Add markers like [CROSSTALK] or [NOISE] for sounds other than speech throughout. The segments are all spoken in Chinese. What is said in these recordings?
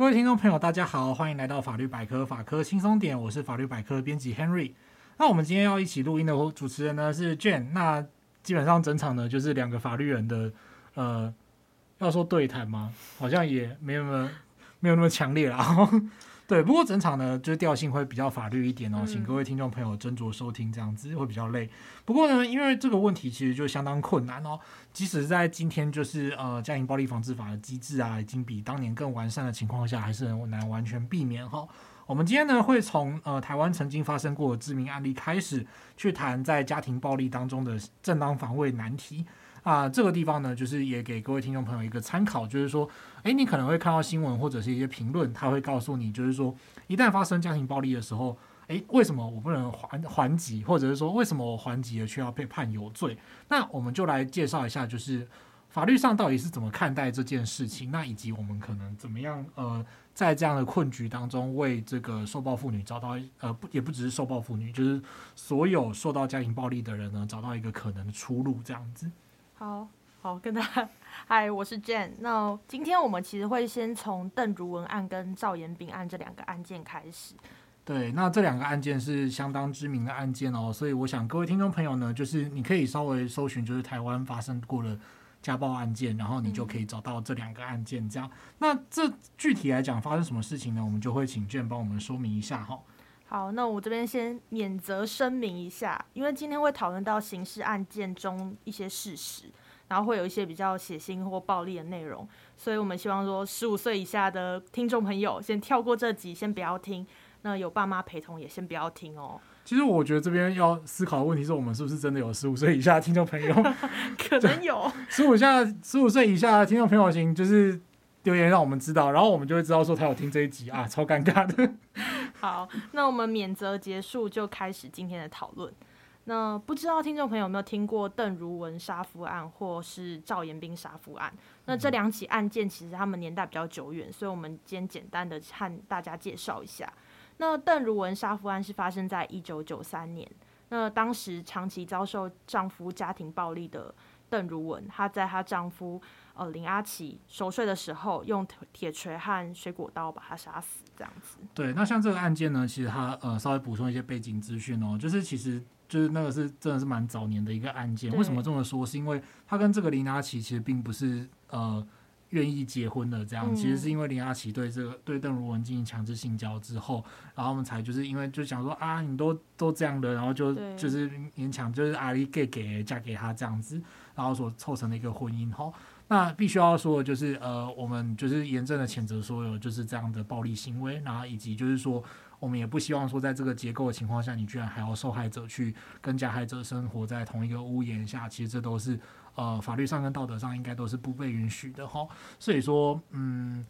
各位听众朋友，大家好，欢迎来到法律百科法科轻松点，我是法律百科编辑 Henry。那我们今天要一起录音的主持人呢是 Jane。那基本上整场呢就是两个法律人的呃，要说对谈吗？好像也没有那么没有那么强烈啦。对，不过整场呢，就是调性会比较法律一点哦，请各位听众朋友斟酌收听，这样子会比较累。不过呢，因为这个问题其实就相当困难哦，即使在今天就是呃家庭暴力防治法的机制啊，已经比当年更完善的情况下，还是很难完全避免哈。我们今天呢，会从呃台湾曾经发生过的知名案例开始，去谈在家庭暴力当中的正当防卫难题。啊，这个地方呢，就是也给各位听众朋友一个参考，就是说，诶，你可能会看到新闻或者是一些评论，他会告诉你，就是说，一旦发生家庭暴力的时候，诶，为什么我不能还还击，或者是说，为什么我还击了却要被判有罪？那我们就来介绍一下，就是法律上到底是怎么看待这件事情，那以及我们可能怎么样，呃，在这样的困局当中，为这个受暴妇女找到，呃，不，也不只是受暴妇女，就是所有受到家庭暴力的人呢，找到一个可能的出路，这样子。好好跟大家，嗨，我是 Jane。那今天我们其实会先从邓如文案跟赵延炳案这两个案件开始。对，那这两个案件是相当知名的案件哦，所以我想各位听众朋友呢，就是你可以稍微搜寻，就是台湾发生过的家暴案件，然后你就可以找到这两个案件。这样，那这具体来讲发生什么事情呢？我们就会请 Jane 帮我们说明一下哈。好，那我这边先免责声明一下，因为今天会讨论到刑事案件中一些事实，然后会有一些比较血腥或暴力的内容，所以我们希望说十五岁以下的听众朋友先跳过这集，先不要听。那有爸妈陪同也先不要听哦。其实我觉得这边要思考的问题是我们是不是真的有十五岁以下的听众朋友？[LAUGHS] [LAUGHS] 可能有十五下十五岁以下的听众朋友型就是。留言让我们知道，然后我们就会知道说他有听这一集啊，超尴尬的。好，那我们免责结束，就开始今天的讨论。那不知道听众朋友有没有听过邓如文杀夫案，或是赵延斌杀夫案？那这两起案件其实他们年代比较久远，所以我们今天简单的和大家介绍一下。那邓如文杀夫案是发生在一九九三年，那当时长期遭受丈夫家庭暴力的邓如文，她在她丈夫。呃，林阿奇熟睡的时候，用铁锤和水果刀把他杀死，这样子。对，那像这个案件呢，其实他呃稍微补充一些背景资讯哦，就是其实就是那个是真的是蛮早年的一个案件。为什么这么说？是因为他跟这个林阿奇其实并不是呃愿意结婚的，这样、嗯、其实是因为林阿奇对这个对邓如文进行强制性交之后，然后我们才就是因为就想说啊，你都都这样的，然后就就是勉强就是阿里给给嫁给他这样子，然后所凑成的一个婚姻哈。那必须要说就是，呃，我们就是严正的谴责所有就是这样的暴力行为，然后以及就是说，我们也不希望说，在这个结构的情况下，你居然还要受害者去跟加害者生活在同一个屋檐下，其实这都是呃法律上跟道德上应该都是不被允许的哈。所以说，嗯，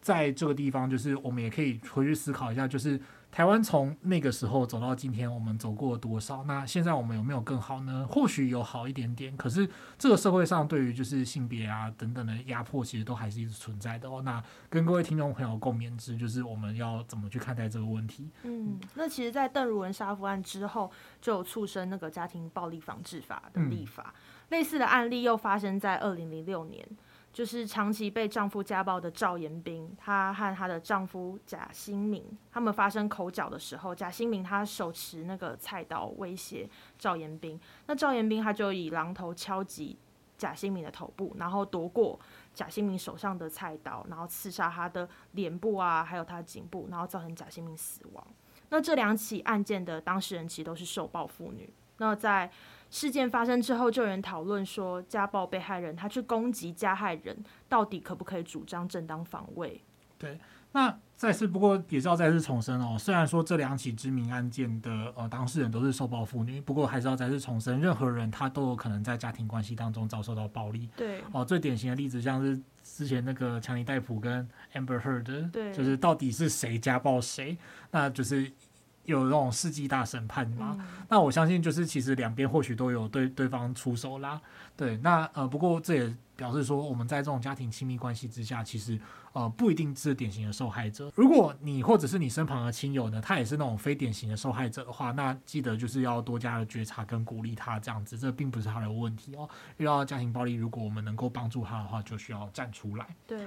在这个地方，就是我们也可以回去思考一下，就是。台湾从那个时候走到今天，我们走过了多少？那现在我们有没有更好呢？或许有好一点点，可是这个社会上对于就是性别啊等等的压迫，其实都还是一直存在的哦。那跟各位听众朋友共勉之，就是我们要怎么去看待这个问题？嗯，那其实，在邓如文杀夫案之后，就有促生那个家庭暴力防治法的立法，嗯、类似的案例又发生在二零零六年。就是长期被丈夫家暴的赵延彬，她和她的丈夫贾新明，他们发生口角的时候，贾新明他手持那个菜刀威胁赵延彬，那赵延彬他就以榔头敲击贾新明的头部，然后夺过贾新明手上的菜刀，然后刺杀他的脸部啊，还有他的颈部，然后造成贾新明死亡。那这两起案件的当事人其实都是受暴妇女。那在事件发生之后，就有人讨论说，家暴被害人他去攻击加害人，到底可不可以主张正当防卫？对，那再次不过也是要再次重申哦，虽然说这两起知名案件的呃当事人都是受暴妇女，不过还是要再次重申，任何人他都有可能在家庭关系当中遭受到暴力。对，哦，最典型的例子像是之前那个强尼戴普跟 Amber Heard，对，就是到底是谁家暴谁，那就是。有那种世纪大审判嘛？嗯、那我相信就是其实两边或许都有对对方出手啦。对，那呃不过这也表示说我们在这种家庭亲密关系之下，其实呃不一定是典型的受害者。如果你或者是你身旁的亲友呢，他也是那种非典型的受害者的话，那记得就是要多加的觉察跟鼓励他这样子，这并不是他的问题哦。遇到家庭暴力，如果我们能够帮助他的话，就需要站出来。对。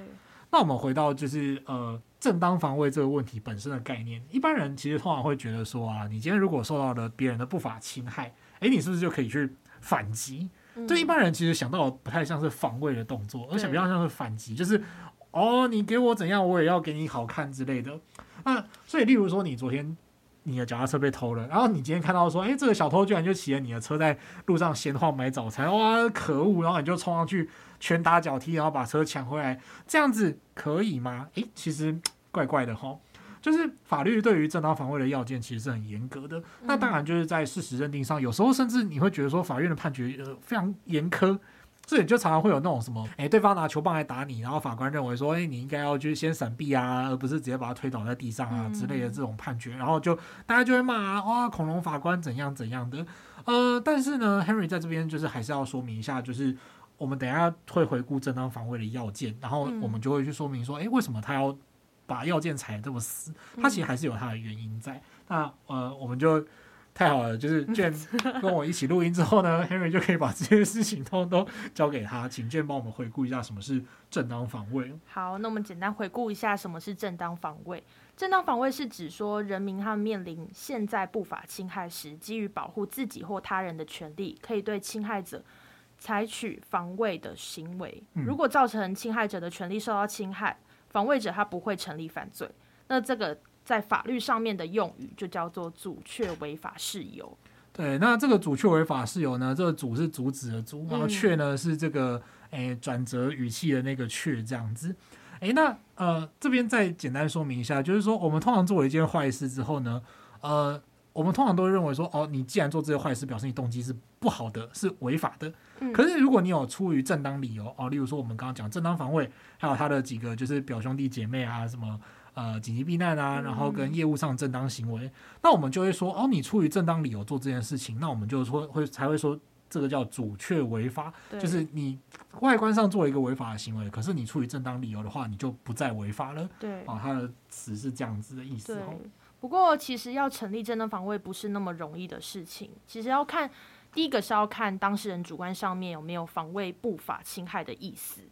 那我们回到就是呃正当防卫这个问题本身的概念，一般人其实通常会觉得说啊，你今天如果受到了别人的不法侵害，诶，你是不是就可以去反击？对一般人其实想到不太像是防卫的动作，而且比较像是反击，就是哦，你给我怎样，我也要给你好看之类的。那所以，例如说，你昨天你的脚踏车被偷了，然后你今天看到说，哎，这个小偷居然就骑着你的车在路上闲晃买早餐，哇，可恶！然后你就冲上去拳打脚踢，然后把车抢回来，这样子可以吗？诶，其实怪怪的哈。就是法律对于正当防卫的要件其实是很严格的，那当然就是在事实认定上，有时候甚至你会觉得说法院的判决呃非常严苛，这里就常常会有那种什么，诶，对方拿球棒来打你，然后法官认为说，诶，你应该要去先闪避啊，而不是直接把他推倒在地上啊之类的这种判决，然后就大家就会骂啊，哇，恐龙法官怎样怎样的，呃，但是呢，Henry 在这边就是还是要说明一下，就是我们等一下会回顾正当防卫的要件，然后我们就会去说明说，诶，为什么他要。把要件踩得这么死，他其实还是有他的原因在。嗯、那呃，我们就太好了，就是 Jane [LAUGHS] 跟我一起录音之后呢，Henry 就可以把这些事情通通都交给他，请 Jane 帮我们回顾一下什么是正当防卫。好，那我们简单回顾一下什么是正当防卫。正当防卫是指说，人民他们面临现在不法侵害时，基于保护自己或他人的权利，可以对侵害者采取防卫的行为。如果造成侵害者的权利受到侵害，防卫者他不会成立犯罪，那这个在法律上面的用语就叫做阻却违法事由。对，那这个阻却违法事由呢，这个阻是阻止的阻，然后却呢是这个诶转折语气的那个却这样子。诶，那呃这边再简单说明一下，就是说我们通常做了一件坏事之后呢，呃。我们通常都会认为说，哦，你既然做这些坏事，表示你动机是不好的，是违法的。可是如果你有出于正当理由，哦，例如说我们刚刚讲正当防卫，还有他的几个就是表兄弟姐妹啊，什么呃紧急避难啊，然后跟业务上正当行为，那我们就会说，哦，你出于正当理由做这件事情，那我们就说会才会说这个叫主却违法，就是你外观上做一个违法的行为，可是你出于正当理由的话，你就不再违法了。对，啊，他的词是这样子的意思哦。不过，其实要成立正当防卫不是那么容易的事情。其实要看，第一个是要看当事人主观上面有没有防卫不法侵害的意思，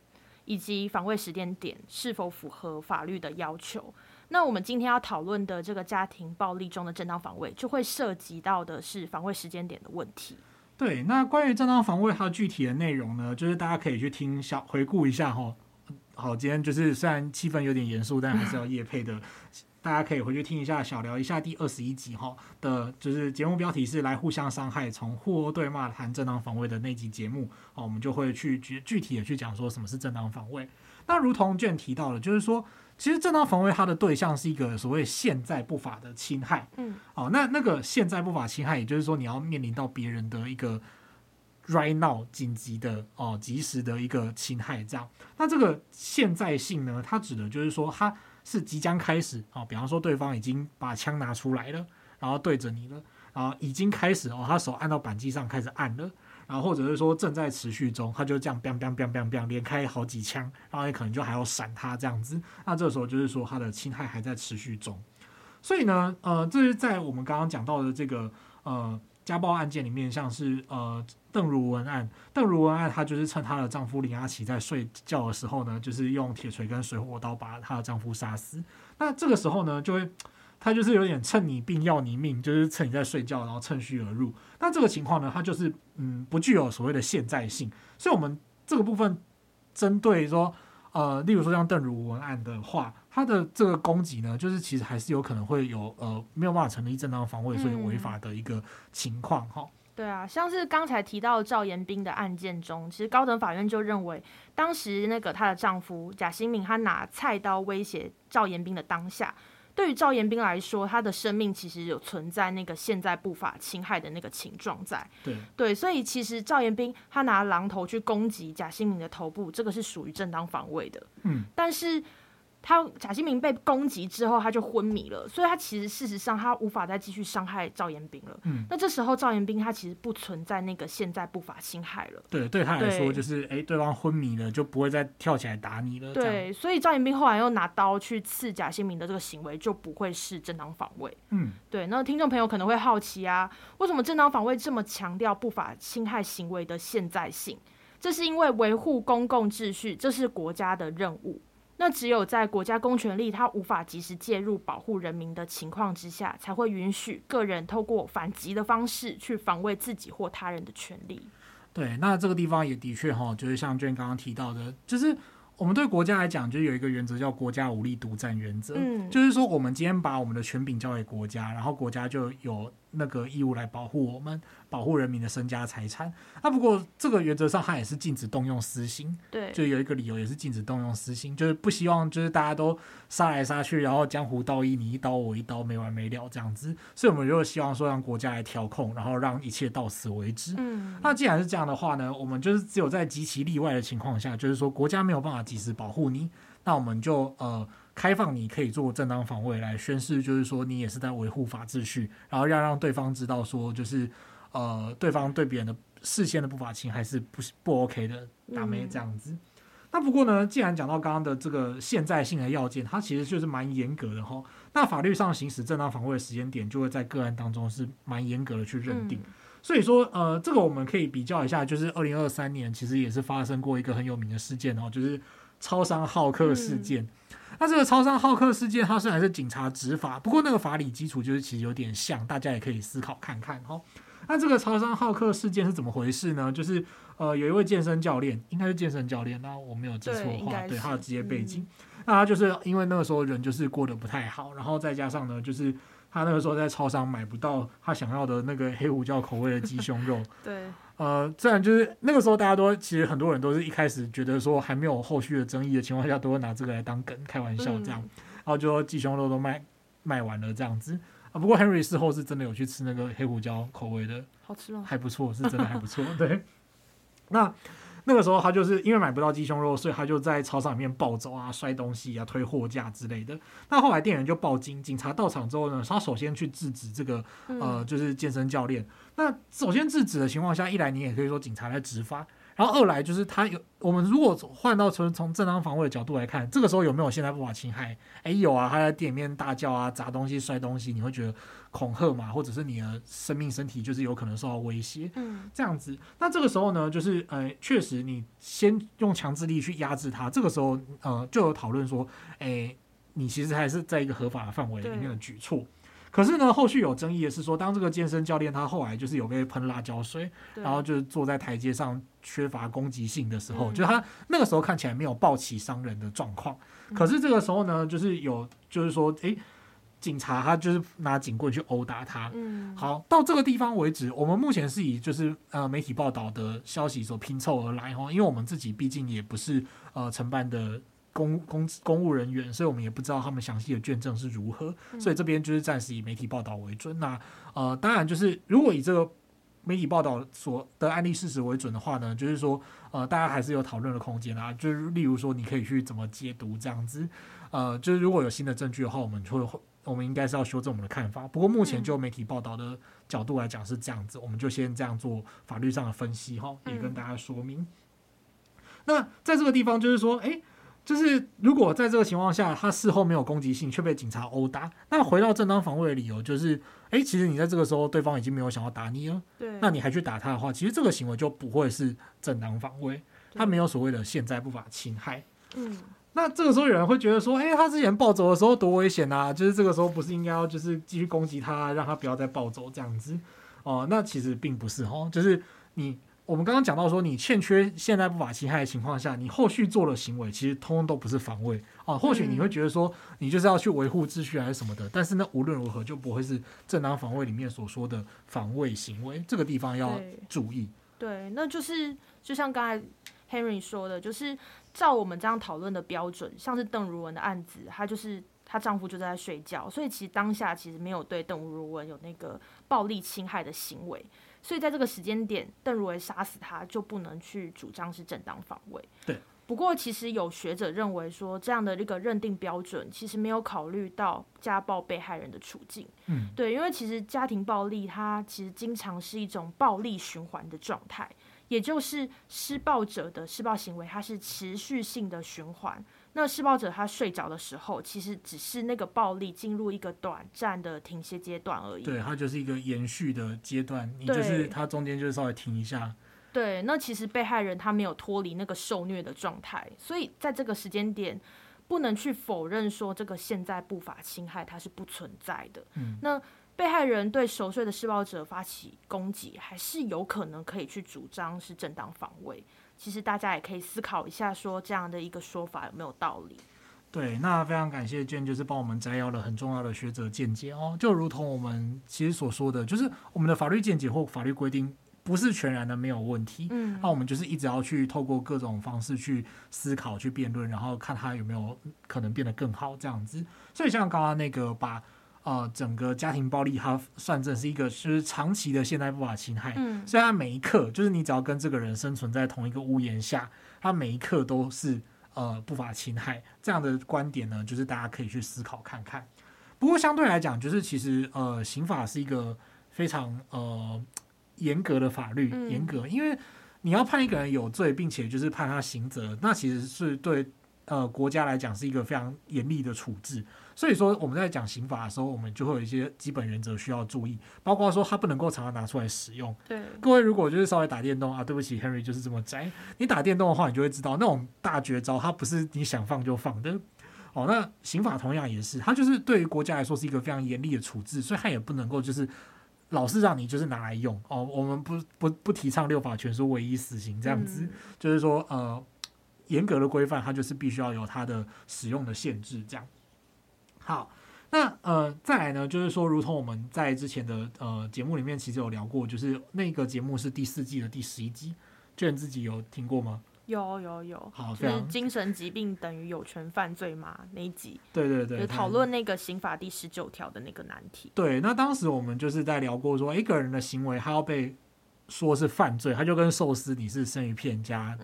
以及防卫时间点是否符合法律的要求。那我们今天要讨论的这个家庭暴力中的正当防卫，就会涉及到的是防卫时间点的问题。对，那关于正当防卫它具体的内容呢，就是大家可以去听小回顾一下哈。好，今天就是虽然气氛有点严肃，但还是要夜配的。大家可以回去听一下，小聊一下第二十一集哈的，就是节目标题是“来互相伤害，从互殴对骂谈正当防卫”的那集节目，哦，我们就会去具具体的去讲说什么是正当防卫。那如同卷提到的，就是说，其实正当防卫它的对象是一个所谓现在不法的侵害，嗯，哦，那那个现在不法侵害，也就是说你要面临到别人的一个 right now 紧急的哦及时的一个侵害，这样。那这个现在性呢，它指的就是说它。是即将开始哦，比方说对方已经把枪拿出来了，然后对着你了，然后已经开始哦，他手按到扳机上开始按了，然后或者是说正在持续中，他就这样 biang biang biang biang biang 连开好几枪，然后你可能就还要闪他这样子，那这时候就是说他的侵害还在持续中，所以呢，呃，这是在我们刚刚讲到的这个呃。家暴案件里面，像是呃邓如文案，邓如文案，她就是趁她的丈夫林阿奇在睡觉的时候呢，就是用铁锤跟水火刀把她的丈夫杀死。那这个时候呢，就会她就是有点趁你病要你命，就是趁你在睡觉，然后趁虚而入。那这个情况呢，它就是嗯不具有所谓的现在性。所以我们这个部分针对说。呃，例如说像邓如文案的话，他的这个攻击呢，就是其实还是有可能会有呃没有办法成立正当防卫，所以违法的一个情况哈、嗯。对啊，像是刚才提到赵延斌的案件中，其实高等法院就认为，当时那个她的丈夫贾新明他拿菜刀威胁赵延斌的当下。对于赵延斌来说，他的生命其实有存在那个现在不法侵害的那个情状在。对对，所以其实赵延斌他拿榔头去攻击贾新明的头部，这个是属于正当防卫的。嗯，但是。他贾新明被攻击之后，他就昏迷了，所以他其实事实上他无法再继续伤害赵延斌了。嗯，那这时候赵延斌他其实不存在那个现在不法侵害了。对，对他来说就是，哎，对方昏迷了，就不会再跳起来打你了。对，所以赵延斌后来又拿刀去刺贾新明的这个行为就不会是正当防卫。嗯，对。那听众朋友可能会好奇啊，为什么正当防卫这么强调不法侵害行为的现在性？这是因为维护公共秩序，这是国家的任务。那只有在国家公权力它无法及时介入保护人民的情况之下，才会允许个人透过反击的方式去防卫自己或他人的权利。对，那这个地方也的确哈，就是像娟刚刚提到的，就是。我们对国家来讲，就有一个原则叫国家武力独占原则，嗯，就是说我们今天把我们的权柄交给国家，然后国家就有那个义务来保护我们。保护人民的身家财产。那、啊、不过这个原则上，它也是禁止动用私刑。对，就有一个理由，也是禁止动用私刑，就是不希望就是大家都杀来杀去，然后江湖道义，你一刀我一刀，没完没了这样子。所以我们就希望说，让国家来调控，然后让一切到此为止。嗯，那既然是这样的话呢，我们就是只有在极其例外的情况下，就是说国家没有办法及时保护你，那我们就呃开放你可以做正当防卫来宣示，就是说你也是在维护法秩序，然后要让对方知道说就是。呃，对方对别人的视线的不法侵害是不不 OK 的，打没这样子。嗯、那不过呢，既然讲到刚刚的这个现在性的要件，它其实就是蛮严格的哈。那法律上行使正当防卫的时间点，就会在个案当中是蛮严格的去认定。嗯、所以说，呃，这个我们可以比较一下，就是二零二三年其实也是发生过一个很有名的事件哦，就是超商好客事件。嗯、那这个超商好客事件，它虽然是警察执法，不过那个法理基础就是其实有点像，大家也可以思考看看哈。那这个超商好客事件是怎么回事呢？就是呃，有一位健身教练，应该是健身教练，那我没有记错的话，对，对他的职业背景，嗯、那他就是因为那个时候人就是过得不太好，然后再加上呢，就是他那个时候在超商买不到他想要的那个黑胡椒口味的鸡胸肉，对，呃，自然就是那个时候大家都其实很多人都是一开始觉得说还没有后续的争议的情况下，都会拿这个来当梗开玩笑这样，嗯、然后就说鸡胸肉都卖卖完了这样子。不过 Henry 事后是真的有去吃那个黑胡椒口味的，好吃吗？还不错，是真的还不错。对，[LAUGHS] 那那个时候他就是因为买不到鸡胸肉，所以他就在操场里面暴走啊、摔东西啊、推货架之类的。那后来店员就报警，警察到场之后呢，他首先去制止这个呃，就是健身教练。那首先制止的情况下，一来你也可以说警察在执法。然后二来就是他有，我们如果换到从从正当防卫的角度来看，这个时候有没有现在不法侵害？哎，有啊，他在店里面大叫啊，砸东西、摔东西，你会觉得恐吓嘛，或者是你的生命、身体就是有可能受到威胁，嗯，这样子。那这个时候呢，就是呃，确实你先用强制力去压制他，这个时候呃就有讨论说，哎，你其实还是在一个合法的范围里面的举措。可是呢，后续有争议的是说，当这个健身教练他后来就是有被喷辣椒水，然后就是坐在台阶上缺乏攻击性的时候，嗯、就是他那个时候看起来没有暴起伤人的状况。嗯、可是这个时候呢，就是有就是说，诶，警察他就是拿警棍去殴打他。嗯，好，到这个地方为止，我们目前是以就是呃媒体报道的消息所拼凑而来哈，因为我们自己毕竟也不是呃承办的。公公公务人员，所以我们也不知道他们详细的卷证是如何，所以这边就是暂时以媒体报道为准。那呃，当然就是如果以这个媒体报道所的案例事实为准的话呢，就是说呃，大家还是有讨论的空间啊。就是例如说，你可以去怎么解读这样子。呃，就是如果有新的证据的话，我们就会我们应该是要修正我们的看法。不过目前就媒体报道的角度来讲是这样子，我们就先这样做法律上的分析哈，也跟大家说明。那在这个地方就是说，诶。就是如果在这个情况下，他事后没有攻击性，却被警察殴打，那回到正当防卫的理由就是，哎，其实你在这个时候，对方已经没有想要打你了，对，那你还去打他的话，其实这个行为就不会是正当防卫，他没有所谓的现在不法侵害。嗯，那这个时候有人会觉得说，哎，他之前暴走的时候多危险啊，就是这个时候不是应该要就是继续攻击他，让他不要再暴走这样子哦？那其实并不是哦，就是你。我们刚刚讲到说，你欠缺现在不法侵害的情况下，你后续做的行为其实通通都不是防卫啊。或许你会觉得说，你就是要去维护秩序还是什么的，但是呢，无论如何就不会是正当防卫里面所说的防卫行为。这个地方要注意。对，对，那就是就像刚才 Henry 说的，就是照我们这样讨论的标准，像是邓如文的案子，她就是她丈夫就在睡觉，所以其实当下其实没有对邓如文有那个暴力侵害的行为。所以在这个时间点，邓如为杀死他就不能去主张是正当防卫。对。不过，其实有学者认为说，这样的一个认定标准，其实没有考虑到家暴被害人的处境。嗯。对，因为其实家庭暴力它其实经常是一种暴力循环的状态，也就是施暴者的施暴行为，它是持续性的循环。那施暴者他睡着的时候，其实只是那个暴力进入一个短暂的停歇阶段而已。对，它就是一个延续的阶段，你就是它中间就是稍微停一下。对，那其实被害人他没有脱离那个受虐的状态，所以在这个时间点，不能去否认说这个现在不法侵害它是不存在的。嗯，那被害人对熟睡的施暴者发起攻击，还是有可能可以去主张是正当防卫。其实大家也可以思考一下，说这样的一个说法有没有道理？对，那非常感谢卷，就是帮我们摘要了很重要的学者见解哦。就如同我们其实所说的，就是我们的法律见解或法律规定不是全然的没有问题。嗯，那我们就是一直要去透过各种方式去思考、去辩论，然后看它有没有可能变得更好这样子。所以像刚刚那个把呃整个家庭暴力它算成是一个就是长期的现代不法侵害，嗯，所以它每一刻就是你只要跟这个人生存在同一个屋檐下，它每一刻都是。呃，不法侵害这样的观点呢，就是大家可以去思考看看。不过相对来讲，就是其实呃，刑法是一个非常呃严格的法律，严格，因为你要判一个人有罪，并且就是判他刑责，那其实是对。呃，国家来讲是一个非常严厉的处置，所以说我们在讲刑法的时候，我们就会有一些基本原则需要注意，包括说它不能够常常拿出来使用。对，各位如果就是稍微打电动啊，对不起，Henry 就是这么宅。你打电动的话，你就会知道那种大绝招，它不是你想放就放的。哦，那刑法同样也是，它就是对于国家来说是一个非常严厉的处置，所以它也不能够就是老是让你就是拿来用。哦，我们不不不提倡六法全书唯一死刑这样子，嗯、就是说呃。严格的规范，它就是必须要有它的使用的限制，这样。好，那呃，再来呢，就是说，如同我们在之前的呃节目里面其实有聊过，就是那个节目是第四季的第十一集，卷自己有听过吗？有有有。好，就是精神疾病等于有权犯罪吗？那一集？对对对，就讨论那个刑法第十九条的那个难题。对，那当时我们就是在聊过说，一个人的行为他要被。说是犯罪，他就跟寿司你是生鱼片加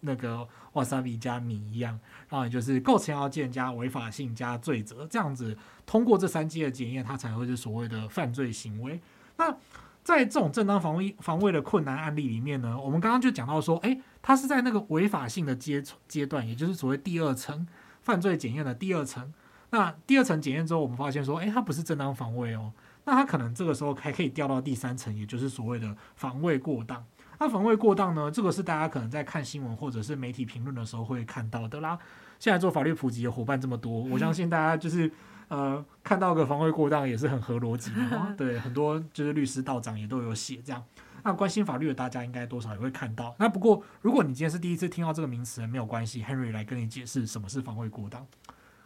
那个瓦萨比加米一样，然后也就是构成要件加违法性加罪责，这样子通过这三阶的检验，它才会是所谓的犯罪行为。那在这种正当防卫防卫的困难案例里面呢，我们刚刚就讲到说，诶，它是在那个违法性的阶阶段，也就是所谓第二层犯罪检验的第二层。那第二层检验之后，我们发现说，诶，它不是正当防卫哦。那他可能这个时候还可以掉到第三层，也就是所谓的防卫过当。那防卫过当呢？这个是大家可能在看新闻或者是媒体评论的时候会看到的啦。现在做法律普及的伙伴这么多，我相信大家就是呃看到个防卫过当也是很合逻辑的。[LAUGHS] 对，很多就是律师道长也都有写这样。那关心法律的大家应该多少也会看到。那不过如果你今天是第一次听到这个名词，没有关系，Henry 来跟你解释什么是防卫过当。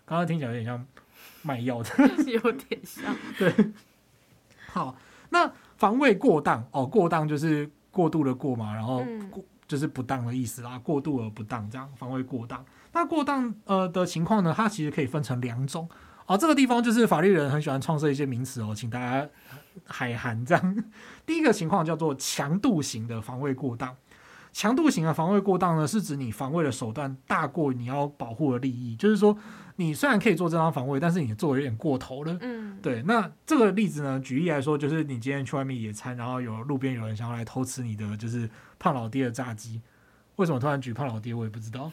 刚刚听起来有点像卖药的，[LAUGHS] 有点像，[LAUGHS] 对。好，那防卫过当哦，过当就是过度的过嘛，然后过就是不当的意思啦，过度而不当这样，防卫过当。那过当呃的情况呢，它其实可以分成两种哦。这个地方就是法律人很喜欢创设一些名词哦，请大家海涵这样。[LAUGHS] 第一个情况叫做强度型的防卫过当。强度型的防卫过当呢，是指你防卫的手段大过你要保护的利益，就是说你虽然可以做正当防卫，但是你做的有点过头了。嗯，对。那这个例子呢，举例来说，就是你今天去外面野餐，然后有路边有人想要来偷吃你的就是胖老爹的炸鸡，为什么突然举胖老爹，我也不知道。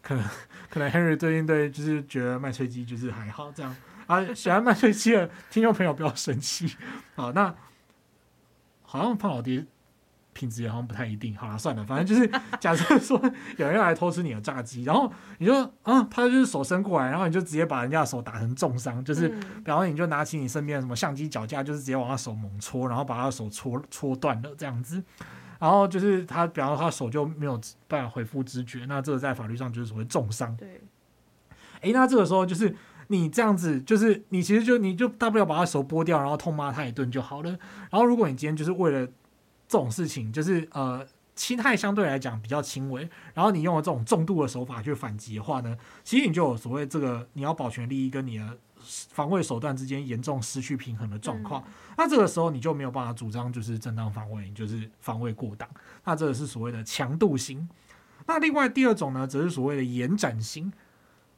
可能可能 Henry 最近对就是觉得麦脆鸡就是还好这样啊，喜欢麦脆鸡的听众朋友不要生气。好，那好像胖老爹。品质也好像不太一定，好了，算了，反正就是 [LAUGHS] 假设说有人要来偷吃你的炸鸡，然后你就啊，他就是手伸过来，然后你就直接把人家的手打成重伤，就是，然后你就拿起你身边的什么相机脚架，就是直接往他手猛戳，然后把他的手戳戳断了这样子，然后就是他，比方说他手就没有办法恢复知觉，那这个在法律上就是所谓重伤。对，哎，那这个时候就是你这样子，就是你其实就你就大不了把他手剥掉，然后痛骂他一顿就好了。然后如果你今天就是为了这种事情就是呃侵害相对来讲比较轻微，然后你用了这种重度的手法去反击的话呢，其实你就有所谓这个你要保全利益跟你的防卫手段之间严重失去平衡的状况，嗯、那这个时候你就没有办法主张就是正当防卫，就是防卫过当，那这个是所谓的强度型。那另外第二种呢，则是所谓的延展型。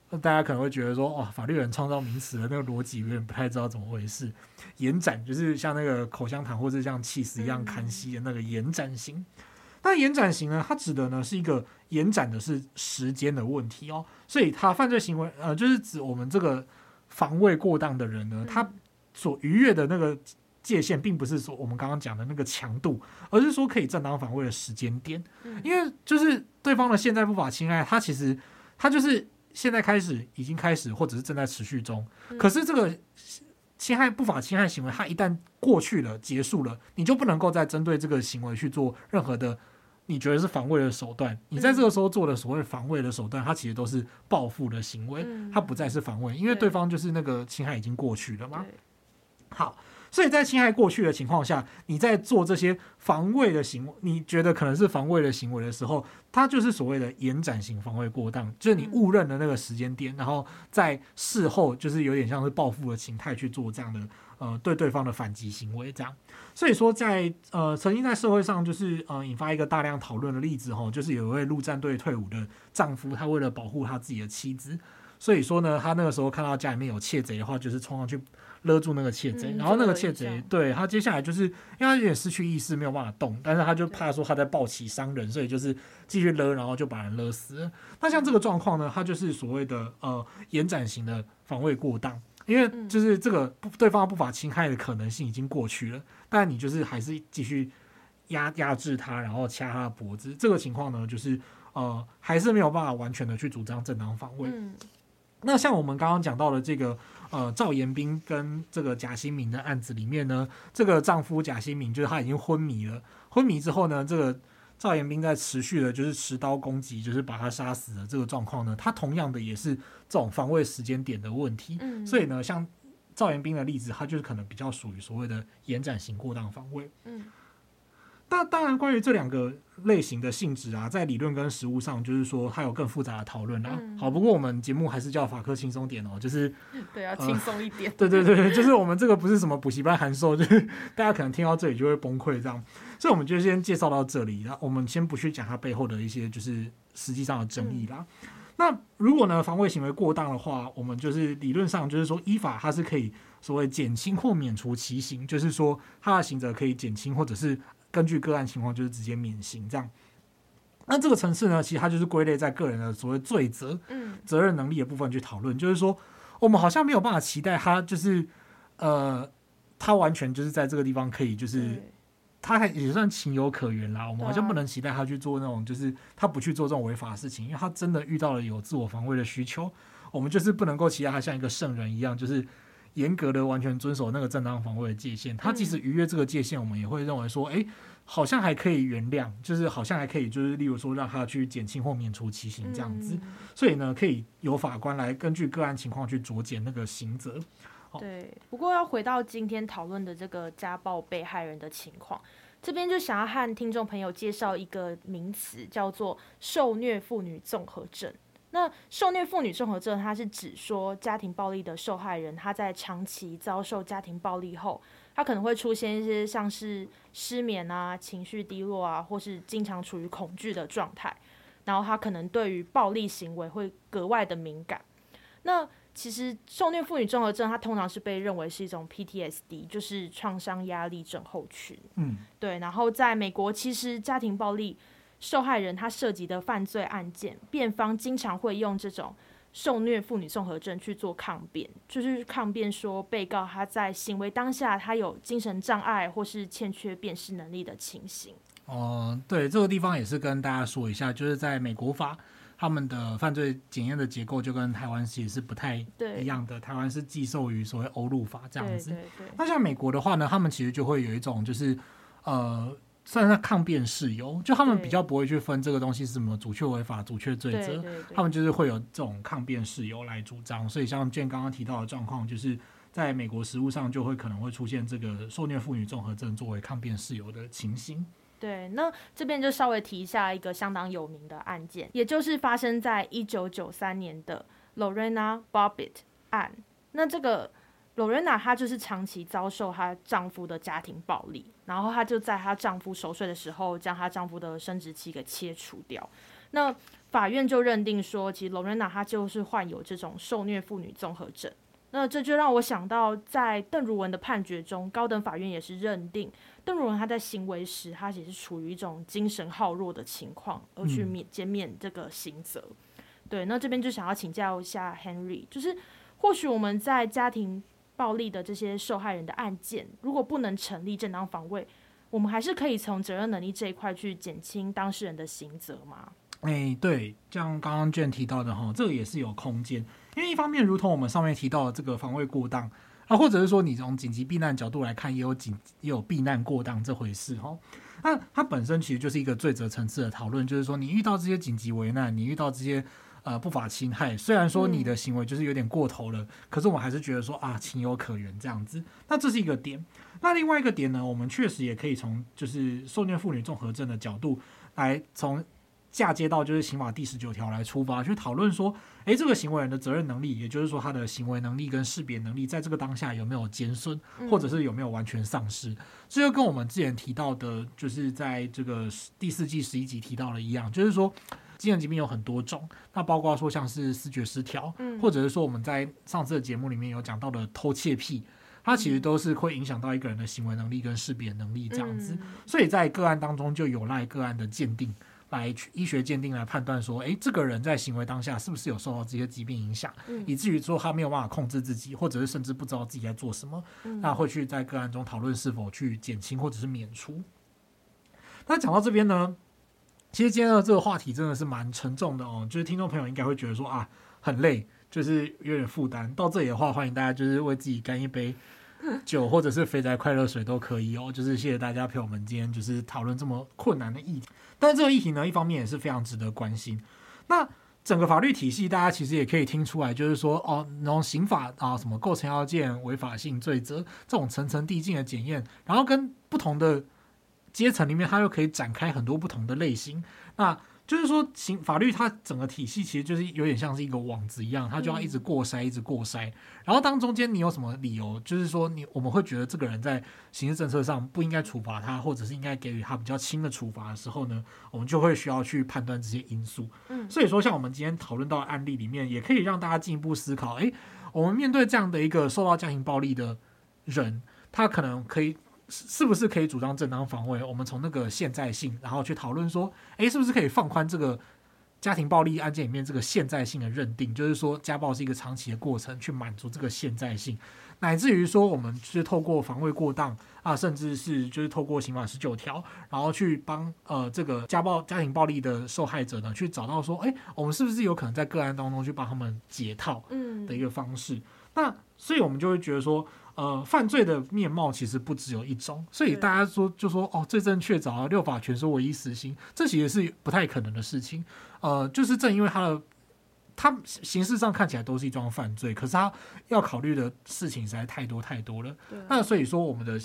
那大家可能会觉得说，哦，法律人创造名词的那个逻辑有点不太知道怎么回事。延展就是像那个口香糖或者像气死一样看戏的那个延展型。那延展型呢，它指的呢是一个延展的是时间的问题哦。所以它犯罪行为呃，就是指我们这个防卫过当的人呢，他所逾越的那个界限，并不是说我们刚刚讲的那个强度，而是说可以正当防卫的时间点。因为就是对方的现在不法侵害，他其实他就是。现在开始已经开始，或者是正在持续中。嗯、可是这个侵害不法侵害行为，它一旦过去了、结束了，你就不能够再针对这个行为去做任何的你觉得是防卫的手段。你在这个时候做的所谓防卫的手段，它其实都是报复的行为，它不再是防卫，因为对方就是那个侵害已经过去了嘛。好。所以在侵害过去的情况下，你在做这些防卫的行为，你觉得可能是防卫的行为的时候，它就是所谓的延展型防卫过当，就是你误认了那个时间点，然后在事后就是有点像是报复的形态去做这样的呃对对方的反击行为这样。所以说在呃曾经在社会上就是呃引发一个大量讨论的例子哈，就是有一位陆战队退伍的丈夫，他为了保护他自己的妻子，所以说呢，他那个时候看到家里面有窃贼的话，就是冲上去。勒住那个窃贼，然后那个窃贼对他接下来就是因为他有点失去意识，没有办法动，但是他就怕说他在暴起伤人，所以就是继续勒，然后就把人勒死。那像这个状况呢，他就是所谓的呃延展型的防卫过当，因为就是这个对方不法侵害的可能性已经过去了，但你就是还是继续压压制他，然后掐他的脖子，这个情况呢，就是呃还是没有办法完全的去主张正当防卫。那像我们刚刚讲到的这个。呃，赵延斌跟这个贾新明的案子里面呢，这个丈夫贾新明就是他已经昏迷了。昏迷之后呢，这个赵延斌在持续的就是持刀攻击，就是把他杀死的这个状况呢，他同样的也是这种防卫时间点的问题。嗯，所以呢，像赵延斌的例子，他就是可能比较属于所谓的延展型过当防卫。嗯。那当然，关于这两个类型的性质啊，在理论跟实务上，就是说它有更复杂的讨论啦。好，不过我们节目还是叫法科轻松点哦，就是 [LAUGHS] 对啊，轻松一点。对对对，就是我们这个不是什么补习班函授，就是大家可能听到这里就会崩溃这样。所以我们就先介绍到这里，然后我们先不去讲它背后的一些就是实际上的争议啦。那如果呢，防卫行为过当的话，我们就是理论上就是说依法它是可以所谓减轻或免除其刑，就是说它的刑责可以减轻或者是。根据个案情况，就是直接免刑这样。那这个层次呢，其实它就是归类在个人的所谓罪责、责任能力的部分去讨论。就是说，我们好像没有办法期待他，就是呃，他完全就是在这个地方可以，就是他还也算情有可原啦。我们好像不能期待他去做那种，就是他不去做这种违法的事情，因为他真的遇到了有自我防卫的需求。我们就是不能够期待他像一个圣人一样，就是。严格的完全遵守那个正当防卫的界限，他即使逾越这个界限，我们也会认为说，哎、欸，好像还可以原谅，就是好像还可以，就是例如说让他去减轻或免除其刑这样子。所以呢，可以由法官来根据个案情况去酌减那个刑责。对，不过要回到今天讨论的这个家暴被害人的情况，这边就想要和听众朋友介绍一个名词，叫做受虐妇女综合症。那受虐妇女综合症，它是指说家庭暴力的受害人，他在长期遭受家庭暴力后，他可能会出现一些像是失眠啊、情绪低落啊，或是经常处于恐惧的状态，然后他可能对于暴力行为会格外的敏感。那其实受虐妇女综合症，它通常是被认为是一种 PTSD，就是创伤压力症候群。嗯，对。然后在美国，其实家庭暴力。受害人他涉及的犯罪案件，辩方经常会用这种受虐妇女综合症去做抗辩，就是抗辩说被告他在行为当下他有精神障碍或是欠缺辨识能力的情形。哦、呃，对，这个地方也是跟大家说一下，就是在美国法，他们的犯罪检验的结构就跟台湾其实是不太一样的。台湾是寄受于所谓欧陆法这样子。对对对。那像美国的话呢，他们其实就会有一种就是呃。算是抗辩事由，就他们比较不会去分这个东西是什么主确违法、主确罪责，他们就是会有这种抗辩事由来主张。所以像 Jane 刚刚提到的状况，就是在美国实务上就会可能会出现这个受虐妇女综合症作为抗辩事由的情形。对，那这边就稍微提一下一个相当有名的案件，也就是发生在一九九三年的 Lorena Bobbitt 案。那这个。罗瑞娜她就是长期遭受她丈夫的家庭暴力，然后她就在她丈夫熟睡的时候，将她丈夫的生殖器给切除掉。那法院就认定说，其实罗瑞娜她就是患有这种受虐妇女综合症。那这就让我想到，在邓如文的判决中，高等法院也是认定邓如文她在行为时，她也是处于一种精神耗弱的情况，而去免减免这个刑责。对，那这边就想要请教一下 Henry，就是或许我们在家庭。暴力的这些受害人的案件，如果不能成立正当防卫，我们还是可以从责任能力这一块去减轻当事人的刑责吗？哎、欸，对，像刚刚卷提到的哈，这个也是有空间，因为一方面，如同我们上面提到的这个防卫过当啊，或者是说你从紧急避难角度来看，也有紧也有避难过当这回事哈。那它本身其实就是一个罪责层次的讨论，就是说你遇到这些紧急危难，你遇到这些呃不法侵害，虽然说你的行为就是有点过头了，嗯、可是我们还是觉得说啊情有可原这样子。那这是一个点。那另外一个点呢，我们确实也可以从就是受虐妇女综合症的角度来从。嫁接到就是刑法第十九条来出发去讨论说，诶，这个行为人的责任能力，也就是说他的行为能力跟识别能力，在这个当下有没有减损，或者是有没有完全丧失？这就跟我们之前提到的，就是在这个第四季十一集提到的一样，就是说精神疾病有很多种，那包括说像是视觉失调，或者是说我们在上次的节目里面有讲到的偷窃癖，它其实都是会影响到一个人的行为能力跟识别能力这样子，所以在个案当中就有赖个案的鉴定。来医学鉴定来判断说，诶，这个人在行为当下是不是有受到这些疾病影响，嗯、以至于说他没有办法控制自己，或者是甚至不知道自己在做什么，嗯、那会去在个案中讨论是否去减轻或者是免除。那讲到这边呢，其实今天的这个话题真的是蛮沉重的哦，就是听众朋友应该会觉得说啊，很累，就是有点负担。到这里的话，欢迎大家就是为自己干一杯。[LAUGHS] 酒或者是肥宅快乐水都可以哦，就是谢谢大家陪我们今天就是讨论这么困难的议题。但是这个议题呢，一方面也是非常值得关心。那整个法律体系，大家其实也可以听出来，就是说哦，那种刑法啊，什么构成要件、违法性、罪责这种层层递进的检验，然后跟不同的阶层里面，它又可以展开很多不同的类型。那就是说，刑法律它整个体系其实就是有点像是一个网子一样，它就要一直过筛，一直过筛。然后当中间你有什么理由，就是说你我们会觉得这个人在刑事政策上不应该处罚他，或者是应该给予他比较轻的处罚的时候呢，我们就会需要去判断这些因素。嗯，所以说像我们今天讨论到的案例里面，也可以让大家进一步思考：诶，我们面对这样的一个受到家庭暴力的人，他可能可以。是不是可以主张正当防卫？我们从那个现在性，然后去讨论说，诶，是不是可以放宽这个家庭暴力案件里面这个现在性的认定？就是说，家暴是一个长期的过程，去满足这个现在性，乃至于说，我们是透过防卫过当啊，甚至是就是透过刑法十九条，然后去帮呃这个家暴家庭暴力的受害者呢，去找到说，诶，我们是不是有可能在个案当中去帮他们解套嗯的一个方式？那所以我们就会觉得说。呃，犯罪的面貌其实不只有一种，所以大家说就说哦，罪证确凿啊，六法全书唯一死刑，这其实是不太可能的事情。呃，就是正因为他的，他形式上看起来都是一桩犯罪，可是他要考虑的事情实在太多太多了。对那所以说，我们的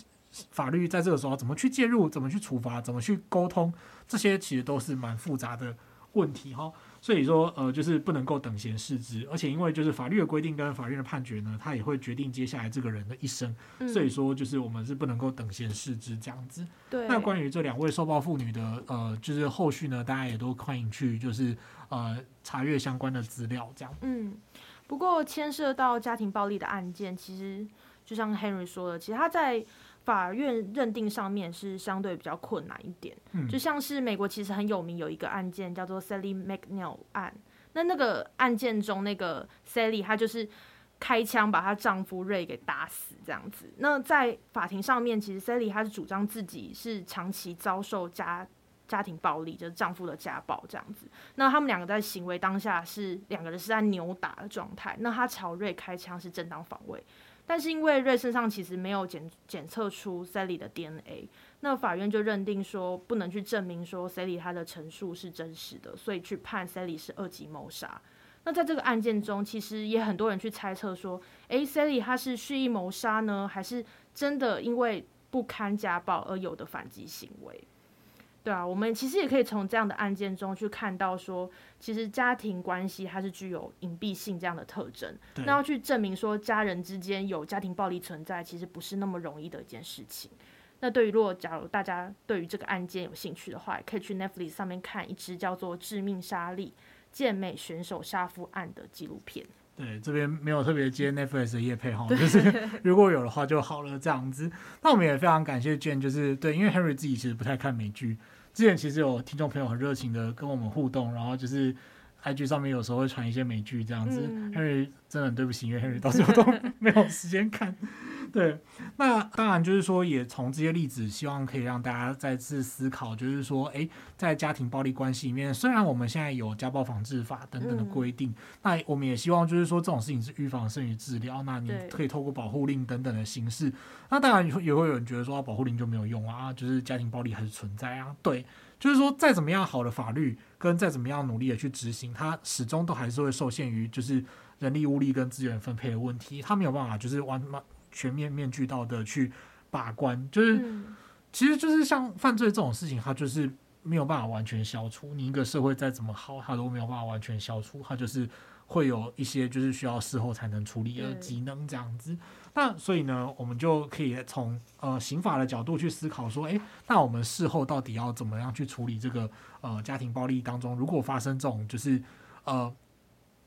法律在这个时候怎么去介入，怎么去处罚，怎么去沟通，这些其实都是蛮复杂的问题哈。所以说，呃，就是不能够等闲视之，而且因为就是法律的规定跟法院的判决呢，它也会决定接下来这个人的一生。嗯、所以说，就是我们是不能够等闲视之这样子。对。那关于这两位受暴妇女的，呃，就是后续呢，大家也都欢迎去就是呃查阅相关的资料这样。嗯。不过牵涉到家庭暴力的案件，其实就像 Henry 说的，其实他在。法院认定上面是相对比较困难一点，嗯、就像是美国其实很有名有一个案件叫做 Sally McNeil 案，那那个案件中那个 Sally 她就是开枪把她丈夫 Ray 给打死这样子。那在法庭上面，其实 Sally 她是主张自己是长期遭受家家庭暴力，就是丈夫的家暴这样子。那他们两个在行为当下是两个人是在扭打的状态，那她朝 Ray 开枪是正当防卫。但是因为瑞身上其实没有检检测出 Sally 的 DNA，那法院就认定说不能去证明说 Sally 她的陈述是真实的，所以去判 Sally 是二级谋杀。那在这个案件中，其实也很多人去猜测说，诶，Sally 她是蓄意谋杀呢，还是真的因为不堪家暴而有的反击行为？对啊，我们其实也可以从这样的案件中去看到说，其实家庭关系它是具有隐蔽性这样的特征。那要去证明说家人之间有家庭暴力存在，其实不是那么容易的一件事情。那对于如果假如大家对于这个案件有兴趣的话，也可以去 Netflix 上面看一支叫做《致命杀力：健美选手杀夫案》的纪录片。对，这边没有特别接 Netflix 的业配哈，就是 [LAUGHS] 如果有的话就好了这样子。那我们也非常感谢 Jane，就是对，因为 Henry 自己其实不太看美剧。之前其实有听众朋友很热情的跟我们互动，然后就是 IG 上面有时候会传一些美剧这样子。嗯、Henry 真的很对不起，因为 Henry 到时候都 [LAUGHS] 没有时间看。对，那当然就是说，也从这些例子，希望可以让大家再次思考，就是说，哎，在家庭暴力关系里面，虽然我们现在有家暴防治法等等的规定，嗯、那我们也希望就是说，这种事情是预防胜于治疗。那你可以透过保护令等等的形式。那当然也会有人觉得说，啊、保护令就没有用啊，就是家庭暴力还是存在啊。对，就是说，再怎么样好的法律，跟再怎么样努力的去执行，它始终都还是会受限于就是人力、物力跟资源分配的问题，它没有办法就是完全面面俱到的去把关，就是、嗯、其实就是像犯罪这种事情，它就是没有办法完全消除。你一个社会再怎么好，它都没有办法完全消除，它就是会有一些就是需要事后才能处理的机能这样子。那所以呢，我们就可以从呃刑法的角度去思考说，诶，那我们事后到底要怎么样去处理这个呃家庭暴力当中，如果发生这种就是呃。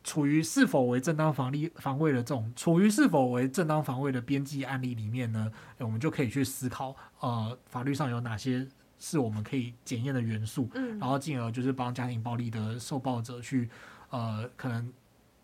处于是否为正当防力防卫的这种，处于是否为正当防卫的边际案例里面呢，我们就可以去思考，呃，法律上有哪些是我们可以检验的元素，嗯，然后进而就是帮家庭暴力的受暴者去，呃，可能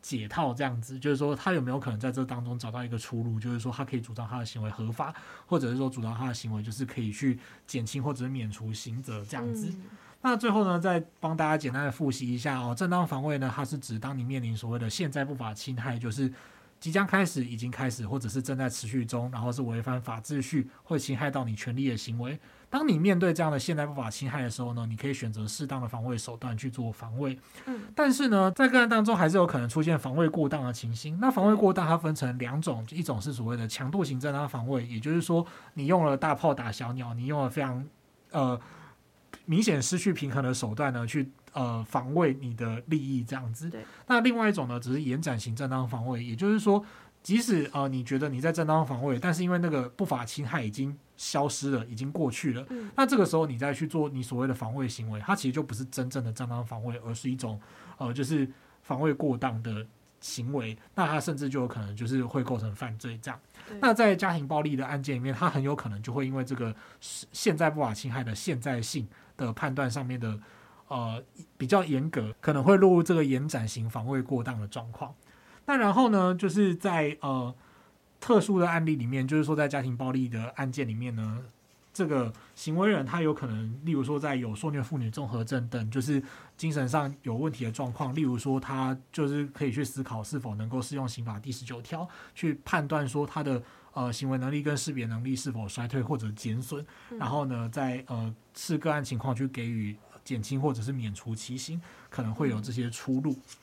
解套这样子，就是说他有没有可能在这当中找到一个出路，就是说他可以主张他的行为合法，或者是说主张他的行为就是可以去减轻或者是免除刑责这样子。嗯那最后呢，再帮大家简单的复习一下哦。正当防卫呢，它是指当你面临所谓的现在不法侵害，就是即将开始、已经开始，或者是正在持续中，然后是违反法秩序，或侵害到你权利的行为。当你面对这样的现在不法侵害的时候呢，你可以选择适当的防卫手段去做防卫。嗯，但是呢，在个案当中还是有可能出现防卫过当的情形。那防卫过当它分成两种，一种是所谓的强度型正当防卫，也就是说你用了大炮打小鸟，你用了非常呃。明显失去平衡的手段呢，去呃防卫你的利益这样子。对。那另外一种呢，只是延展型正当防卫，也就是说，即使呃你觉得你在正当防卫，但是因为那个不法侵害已经消失了，已经过去了，嗯。那这个时候你再去做你所谓的防卫行为，它其实就不是真正的正当防卫，而是一种呃就是防卫过当的行为。那它甚至就有可能就是会构成犯罪这样。那在家庭暴力的案件里面，它很有可能就会因为这个现在不法侵害的现在性。的判断上面的呃比较严格，可能会落入这个延展型防卫过当的状况。那然后呢，就是在呃特殊的案例里面，就是说在家庭暴力的案件里面呢，这个行为人他有可能，例如说在有受虐妇女综合症等，就是精神上有问题的状况，例如说他就是可以去思考是否能够适用刑法第十九条去判断说他的。呃，行为能力跟识别能力是否衰退或者减损，嗯，然后呢，在呃视个案情况去给予减轻或者是免除其刑，可能会有这些出路。嗯。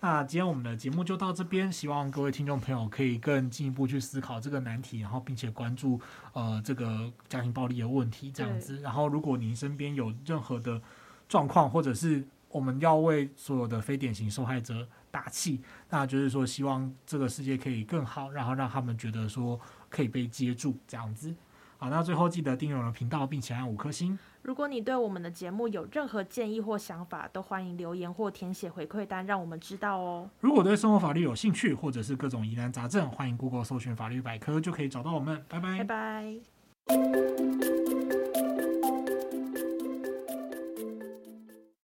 那今天我们的节目就到这边，希望各位听众朋友可以更进一步去思考这个难题，然后并且关注呃这个家庭暴力的问题这样子。然后，如果您身边有任何的状况，或者是我们要为所有的非典型受害者打气，那就是说希望这个世界可以更好，然后让他们觉得说可以被接住这样子。好，那最后记得订阅我的频道，并且按五颗星。如果你对我们的节目有任何建议或想法，都欢迎留言或填写回馈单，让我们知道哦。如果对生活法律有兴趣，或者是各种疑难杂症，欢迎 Google 搜寻法律百科，就可以找到我们。拜拜。拜拜。